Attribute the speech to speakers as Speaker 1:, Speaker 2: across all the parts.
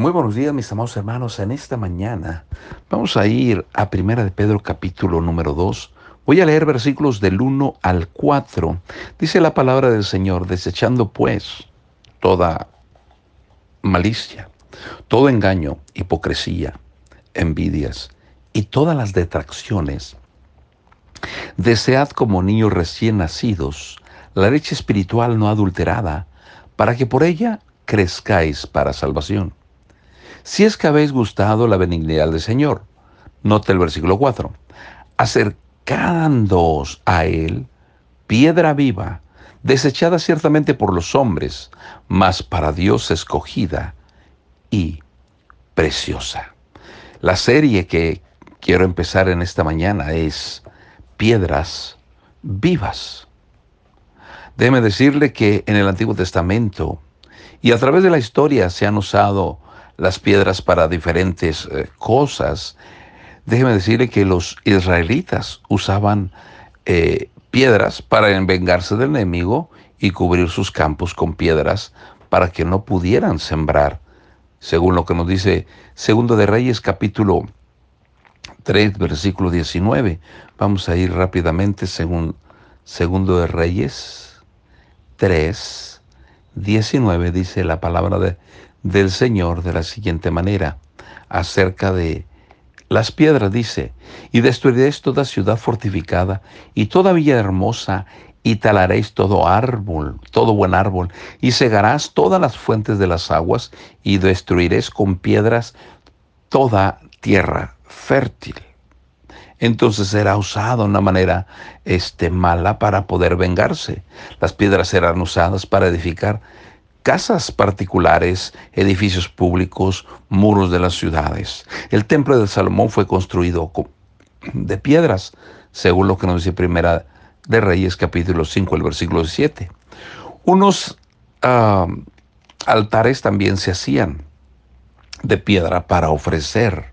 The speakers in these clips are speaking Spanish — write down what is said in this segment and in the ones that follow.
Speaker 1: Muy buenos días, mis amados hermanos. En esta mañana vamos a ir a Primera de Pedro capítulo número 2. Voy a leer versículos del 1 al 4. Dice la palabra del Señor, desechando pues toda malicia, todo engaño, hipocresía, envidias y todas las detracciones. Desead como niños recién nacidos la leche espiritual no adulterada, para que por ella crezcáis para salvación si es que habéis gustado la benignidad del Señor. Note el versículo 4. Acercándoos a Él, piedra viva, desechada ciertamente por los hombres, mas para Dios escogida y preciosa. La serie que quiero empezar en esta mañana es Piedras Vivas. Déjeme decirle que en el Antiguo Testamento y a través de la historia se han usado las piedras para diferentes eh, cosas. Déjeme decirle que los israelitas usaban eh, piedras para vengarse del enemigo y cubrir sus campos con piedras para que no pudieran sembrar, según lo que nos dice Segundo de Reyes capítulo 3 versículo 19. Vamos a ir rápidamente según Segundo de Reyes 3 19 dice la palabra de del Señor de la siguiente manera, acerca de las piedras, dice, y destruiréis toda ciudad fortificada y toda villa hermosa, y talaréis todo árbol, todo buen árbol, y cegarás todas las fuentes de las aguas, y destruiréis con piedras toda tierra fértil. Entonces será usado de una manera este, mala para poder vengarse. Las piedras serán usadas para edificar casas particulares, edificios públicos, muros de las ciudades. El templo de Salomón fue construido de piedras, según lo que nos dice Primera de Reyes capítulo 5, el versículo 7. Unos altares también se hacían de piedra para ofrecer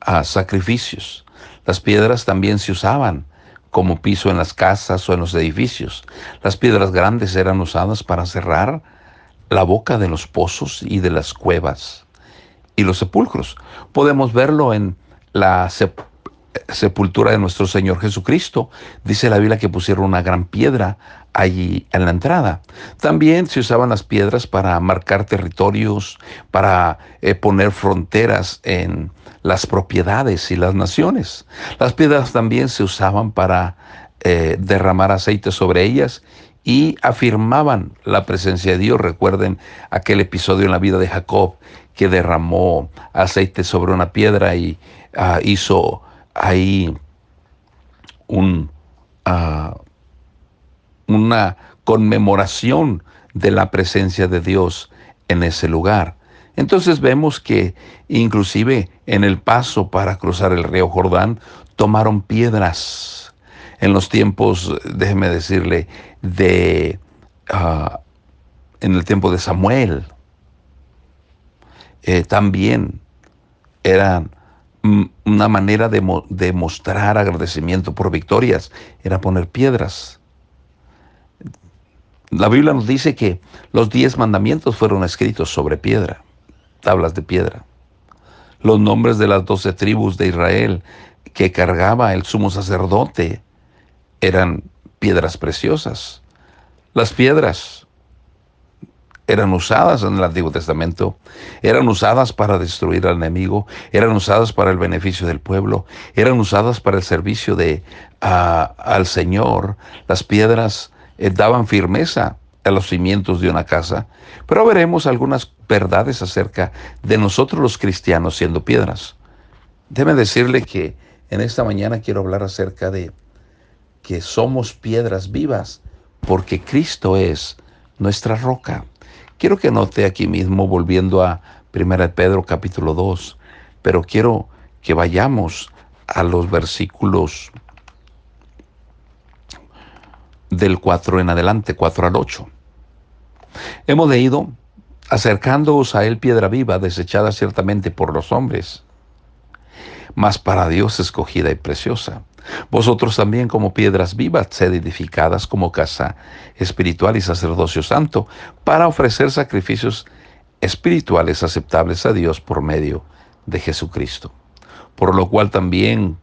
Speaker 1: a sacrificios. Las piedras también se usaban como piso en las casas o en los edificios. Las piedras grandes eran usadas para cerrar la boca de los pozos y de las cuevas y los sepulcros. Podemos verlo en la sepultura de nuestro Señor Jesucristo. Dice la Biblia que pusieron una gran piedra allí en la entrada. También se usaban las piedras para marcar territorios, para eh, poner fronteras en las propiedades y las naciones. Las piedras también se usaban para eh, derramar aceite sobre ellas y afirmaban la presencia de Dios. Recuerden aquel episodio en la vida de Jacob que derramó aceite sobre una piedra y ah, hizo ahí un, ah, una conmemoración de la presencia de Dios en ese lugar. Entonces vemos que inclusive en el paso para cruzar el río Jordán tomaron piedras en los tiempos, déjeme decirle, de ah, en el tiempo de Samuel, eh, también eran una manera de, de, mostrar agradecimiento por victorias, era poner piedras. La Biblia nos dice que los diez mandamientos fueron escritos sobre piedra, tablas de piedra. Los nombres de las doce tribus de Israel que cargaba el sumo sacerdote eran piedras preciosas. Las piedras eran usadas en el Antiguo Testamento, eran usadas para destruir al enemigo, eran usadas para el beneficio del pueblo, eran usadas para el servicio de, al Señor. Las piedras eh, daban firmeza a los cimientos de una casa, pero veremos algunas verdades acerca de nosotros los cristianos siendo piedras. Déjeme decirle que en esta mañana quiero hablar acerca de que somos piedras vivas, porque Cristo es nuestra roca. Quiero que note aquí mismo, volviendo a 1 Pedro capítulo 2, pero quiero que vayamos a los versículos del 4 en adelante, 4 al 8. Hemos leído, acercándoos a él piedra viva, desechada ciertamente por los hombres, mas para Dios escogida y preciosa. Vosotros también como piedras vivas, sed edificadas como casa espiritual y sacerdocio santo, para ofrecer sacrificios espirituales aceptables a Dios por medio de Jesucristo. Por lo cual también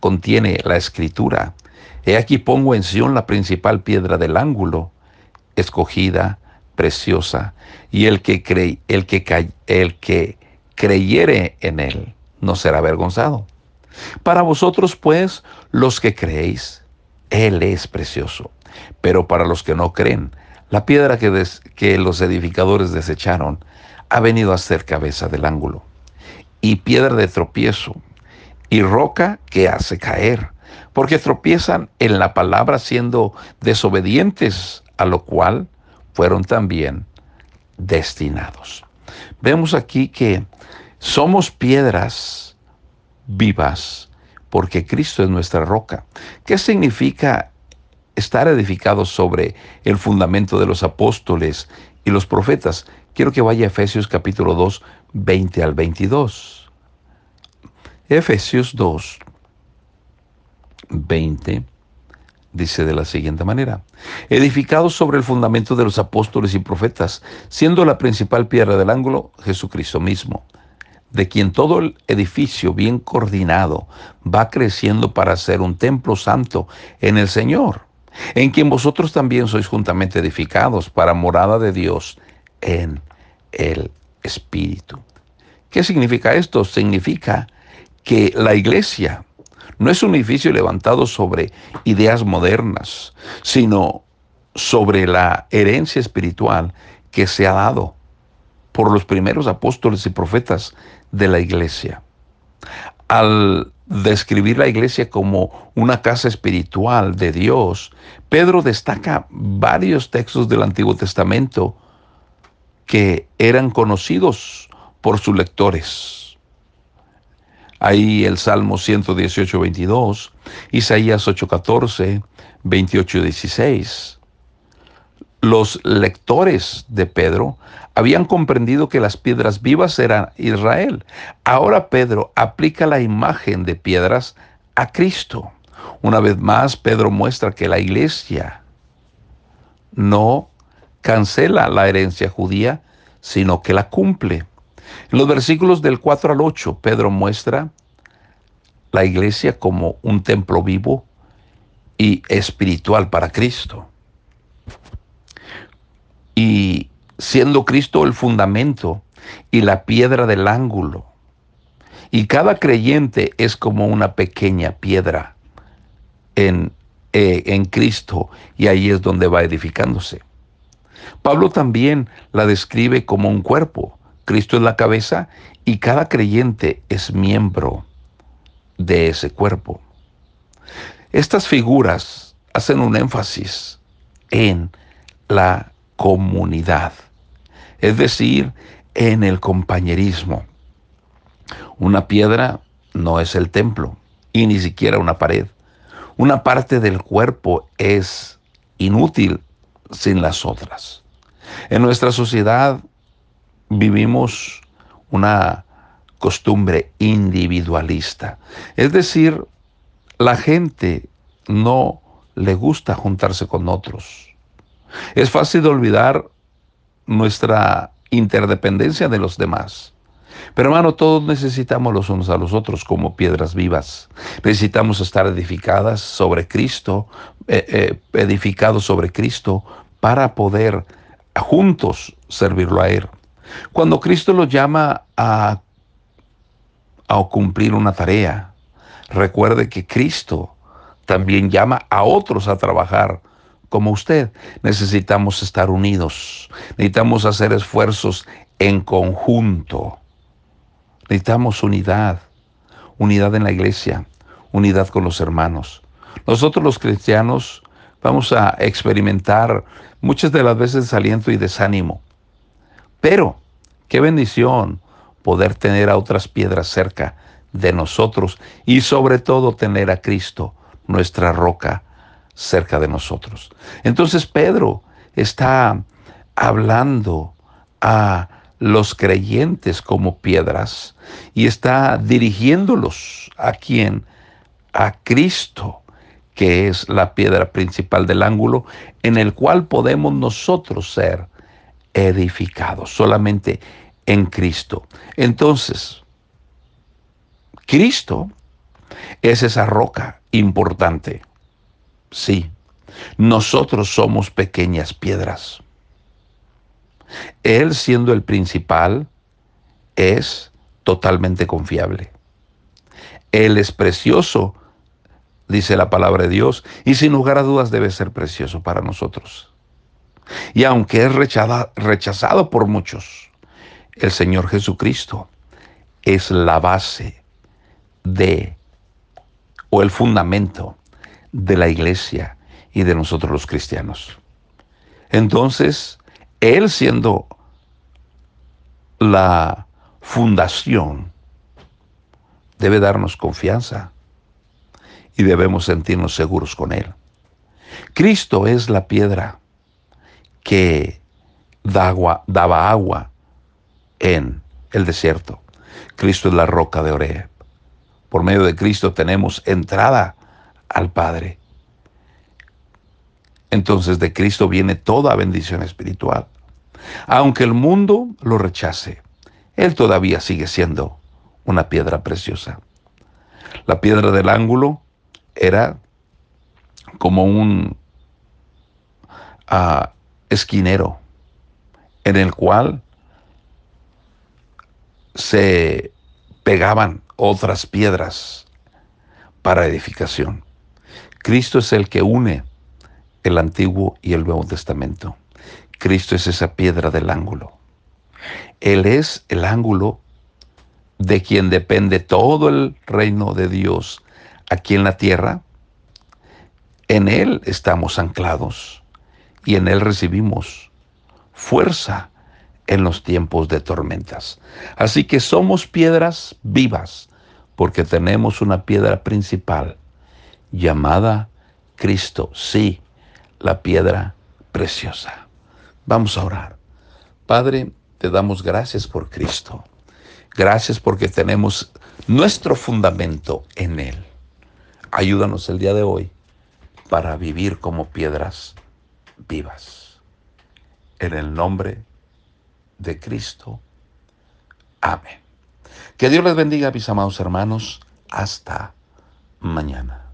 Speaker 1: contiene la escritura. He aquí pongo en Sión la principal piedra del ángulo, escogida, preciosa, y el que, cree, el que, el que creyere en él no será avergonzado. Para vosotros, pues, los que creéis, Él es precioso. Pero para los que no creen, la piedra que, los edificadores desecharon ha venido a ser cabeza del ángulo, y piedra de tropiezo, y roca que hace caer, porque tropiezan en la palabra siendo desobedientes, a lo cual fueron también destinados. Vemos aquí que somos piedras vivas porque Cristo es nuestra roca. ¿Qué significa estar edificados sobre el fundamento de los apóstoles y los profetas? Quiero que vaya a Efesios capítulo 2, 20 al 22. Efesios 2, 20 dice de la siguiente manera, edificados sobre el fundamento de los apóstoles y profetas, siendo la principal piedra del ángulo Jesucristo mismo de quien todo el edificio bien coordinado va creciendo para ser un templo santo en el Señor, en quien vosotros también sois juntamente edificados para morada de Dios en el Espíritu. ¿Qué significa esto? Significa que la iglesia no es un edificio levantado sobre ideas modernas, sino sobre la herencia espiritual que se ha dado por los primeros apóstoles y profetas de la iglesia. Al describir la iglesia como una casa espiritual de Dios, Pedro destaca varios textos del Antiguo Testamento que eran conocidos por sus lectores. Ahí el Salmo 118, 22, Isaías 8, 14, 28, 16. Los lectores de Pedro habían comprendido que las piedras vivas eran Israel. Ahora Pedro aplica la imagen de piedras a Cristo. Una vez más, Pedro muestra que la iglesia no cancela la herencia judía, sino que la cumple. En los versículos del 4 al 8, Pedro muestra la iglesia como un templo vivo y espiritual para Cristo. Y siendo Cristo el fundamento y la piedra del ángulo. Y cada creyente es como una pequeña piedra en, eh, en Cristo y ahí es donde va edificándose. Pablo también la describe como un cuerpo. Cristo es la cabeza y cada creyente es miembro de ese cuerpo. Estas figuras hacen un énfasis en la comunidad es decir, en el compañerismo. Una piedra no es el templo y ni siquiera una pared. Una parte del cuerpo es inútil sin las otras. En nuestra sociedad vivimos una costumbre individualista. Es decir, la gente no le gusta juntarse con otros. Es fácil olvidar nuestra interdependencia de los demás. Pero hermano, todos necesitamos los unos a los otros como piedras vivas. Necesitamos estar edificadas sobre Cristo, eh, eh, edificados sobre Cristo para poder juntos servirlo a Él. Cuando Cristo los llama a, a cumplir una tarea, recuerde que Cristo también llama a otros a trabajar como usted. Necesitamos estar unidos, necesitamos hacer esfuerzos en conjunto. Necesitamos unidad, unidad en la iglesia, unidad con los hermanos. Nosotros los cristianos vamos a experimentar muchas de las veces desaliento y desánimo. Pero, qué bendición poder tener a otras piedras cerca de nosotros y sobre todo tener a Cristo, nuestra roca, cerca de nosotros. Entonces Pedro está hablando a los creyentes como piedras y está dirigiéndolos a quien, a Cristo, que es la piedra principal del ángulo en el cual podemos nosotros ser edificados, solamente en Cristo. Entonces, Cristo es esa roca importante. Sí, nosotros somos pequeñas piedras. Él siendo el principal es totalmente confiable. Él es precioso, dice la palabra de Dios, y sin lugar a dudas debe ser precioso para nosotros. Y aunque es rechazado por muchos, el Señor Jesucristo es la base de, o el fundamento de la iglesia y de nosotros los cristianos. Entonces, Él siendo la fundación, debe darnos confianza y debemos sentirnos seguros con Él. Cristo es la piedra que daba agua en el desierto. Cristo es la roca de Oreb. Por medio de Cristo tenemos entrada al Padre. Entonces de Cristo viene toda bendición espiritual. Aunque el mundo lo rechace, Él todavía sigue siendo una piedra preciosa. La piedra del ángulo era como un uh, esquinero en el cual se pegaban otras piedras para edificación. Cristo es el que une el Antiguo y el Nuevo Testamento. Cristo es esa piedra del ángulo. Él es el ángulo de quien depende todo el reino de Dios aquí en la tierra. En Él estamos anclados y en Él recibimos fuerza en los tiempos de tormentas. Así que somos piedras vivas porque tenemos una piedra principal llamada Cristo. Sí, la piedra preciosa. Vamos a orar. Padre, te damos gracias por Cristo. Gracias porque tenemos nuestro fundamento en Él. Ayúdanos el día de hoy para vivir como piedras vivas. En el nombre de Cristo. Amén. Que Dios les bendiga, mis amados hermanos. Hasta mañana.